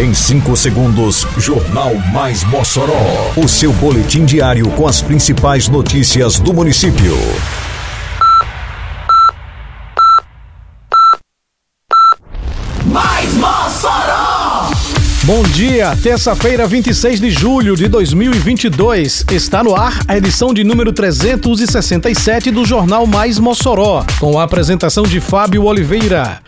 Em 5 segundos, Jornal Mais Mossoró. O seu boletim diário com as principais notícias do município. Mais Mossoró! Bom dia, terça-feira, 26 de julho de 2022. Está no ar a edição de número 367 do Jornal Mais Mossoró, com a apresentação de Fábio Oliveira.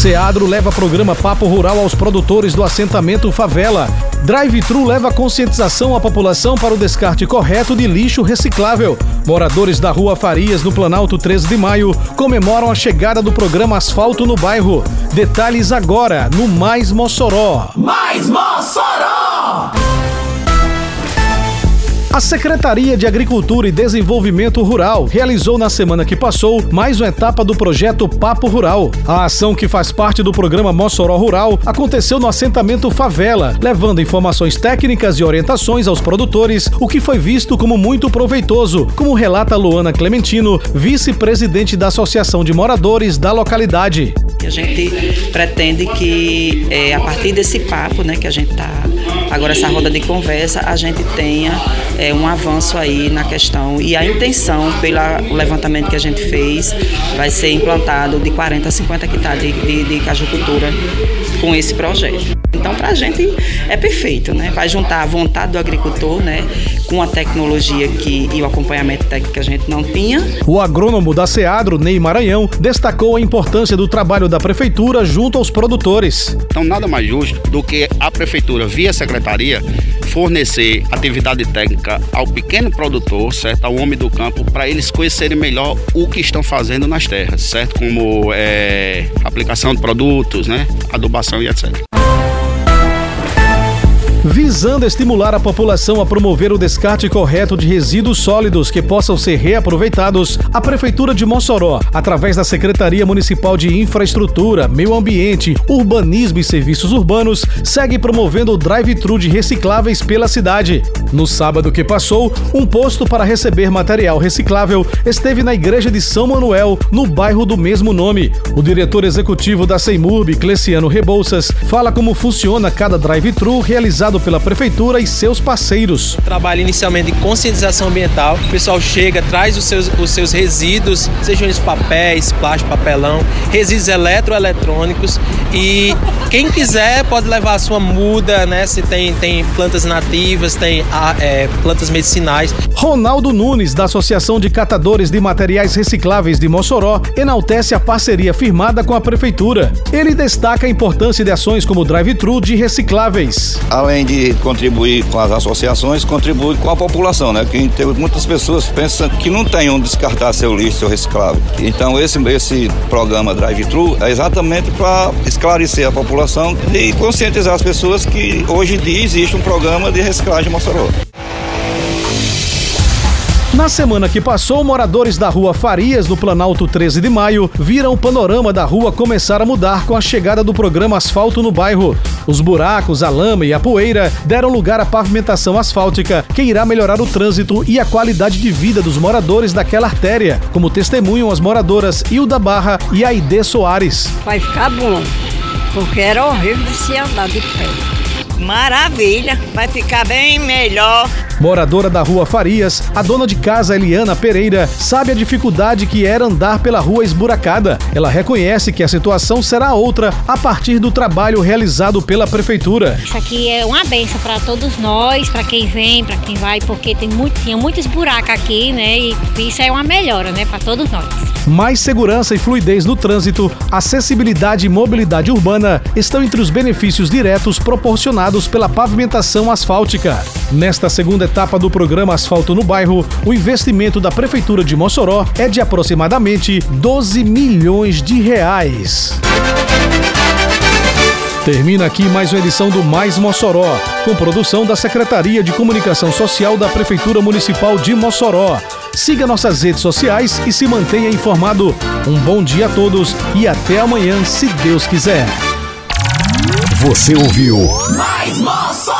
Seadro leva programa Papo Rural aos produtores do assentamento Favela. Drive-Thru leva conscientização à população para o descarte correto de lixo reciclável. Moradores da Rua Farias, no Planalto 13 de Maio, comemoram a chegada do programa Asfalto no bairro. Detalhes agora no Mais Mossoró. Mais Mossoró! A Secretaria de Agricultura e Desenvolvimento Rural realizou na semana que passou mais uma etapa do projeto Papo Rural. A ação que faz parte do programa Mossoró Rural aconteceu no assentamento Favela, levando informações técnicas e orientações aos produtores, o que foi visto como muito proveitoso, como relata Luana Clementino, vice-presidente da Associação de Moradores da localidade. A gente pretende que, é, a partir desse papo, né, que a gente está agora essa roda de conversa, a gente tenha é, um avanço aí na questão e a intenção pelo levantamento que a gente fez vai ser implantado de 40 a 50 hectares de, de, de cajucultura com esse projeto. Então, para a gente é perfeito, né? Vai juntar a vontade do agricultor, né, com a tecnologia que, e o acompanhamento técnico que a gente não tinha. O agrônomo da Seadro, Ney Maranhão, destacou a importância do trabalho da prefeitura junto aos produtores. Então, nada mais justo do que a prefeitura, via secretaria, fornecer atividade técnica ao pequeno produtor, certo? Ao homem do campo, para eles conhecerem melhor o que estão fazendo nas terras, certo? Como é, aplicação de produtos, né? Adubação e etc. Visando estimular a população a promover o descarte correto de resíduos sólidos que possam ser reaproveitados, a Prefeitura de Mossoró, através da Secretaria Municipal de Infraestrutura, Meio Ambiente, Urbanismo e Serviços Urbanos, segue promovendo o drive-thru de recicláveis pela cidade. No sábado que passou, um posto para receber material reciclável esteve na Igreja de São Manuel, no bairro do mesmo nome. O diretor executivo da Seimurb, Cleciano Rebouças, fala como funciona cada drive-thru realizado pela prefeitura e seus parceiros. Trabalho inicialmente de conscientização ambiental. O pessoal chega, traz os seus, os seus resíduos, sejam eles papéis, plástico, papelão, resíduos eletroeletrônicos e quem quiser pode levar a sua muda, né? Se tem, tem plantas nativas, tem é, plantas medicinais. Ronaldo Nunes, da Associação de Catadores de Materiais Recicláveis de Mossoró, enaltece a parceria firmada com a prefeitura. Ele destaca a importância de ações como o drive-thru de recicláveis. Além além de contribuir com as associações, contribui com a população, né? Que muitas pessoas pensam que não tem onde descartar seu lixo, seu reciclável. Então esse, esse programa Drive Thru é exatamente para esclarecer a população e conscientizar as pessoas que hoje em dia existe um programa de reciclagem em Mossoró. Na semana que passou, moradores da rua Farias, no Planalto 13 de Maio, viram o panorama da rua começar a mudar com a chegada do programa Asfalto no bairro. Os buracos, a lama e a poeira deram lugar à pavimentação asfáltica, que irá melhorar o trânsito e a qualidade de vida dos moradores daquela artéria, como testemunham as moradoras Hilda Barra e Aide Soares. Vai ficar bom, porque era horrível se andar de pé. Maravilha, vai ficar bem melhor. Moradora da rua Farias, a dona de casa Eliana Pereira sabe a dificuldade que era andar pela rua esburacada. Ela reconhece que a situação será outra a partir do trabalho realizado pela prefeitura. Isso aqui é uma benção para todos nós, para quem vem, para quem vai, porque tem muito, tinha muitos buracos aqui, né? E isso é uma melhora, né, para todos nós. Mais segurança e fluidez no trânsito, acessibilidade e mobilidade urbana estão entre os benefícios diretos proporcionados pela pavimentação asfáltica. Nesta segunda etapa do programa Asfalto no Bairro, o investimento da Prefeitura de Mossoró é de aproximadamente 12 milhões de reais. Termina aqui mais uma edição do Mais Mossoró, com produção da Secretaria de Comunicação Social da Prefeitura Municipal de Mossoró. Siga nossas redes sociais e se mantenha informado. Um bom dia a todos e até amanhã, se Deus quiser. Você ouviu Mais Mossoró!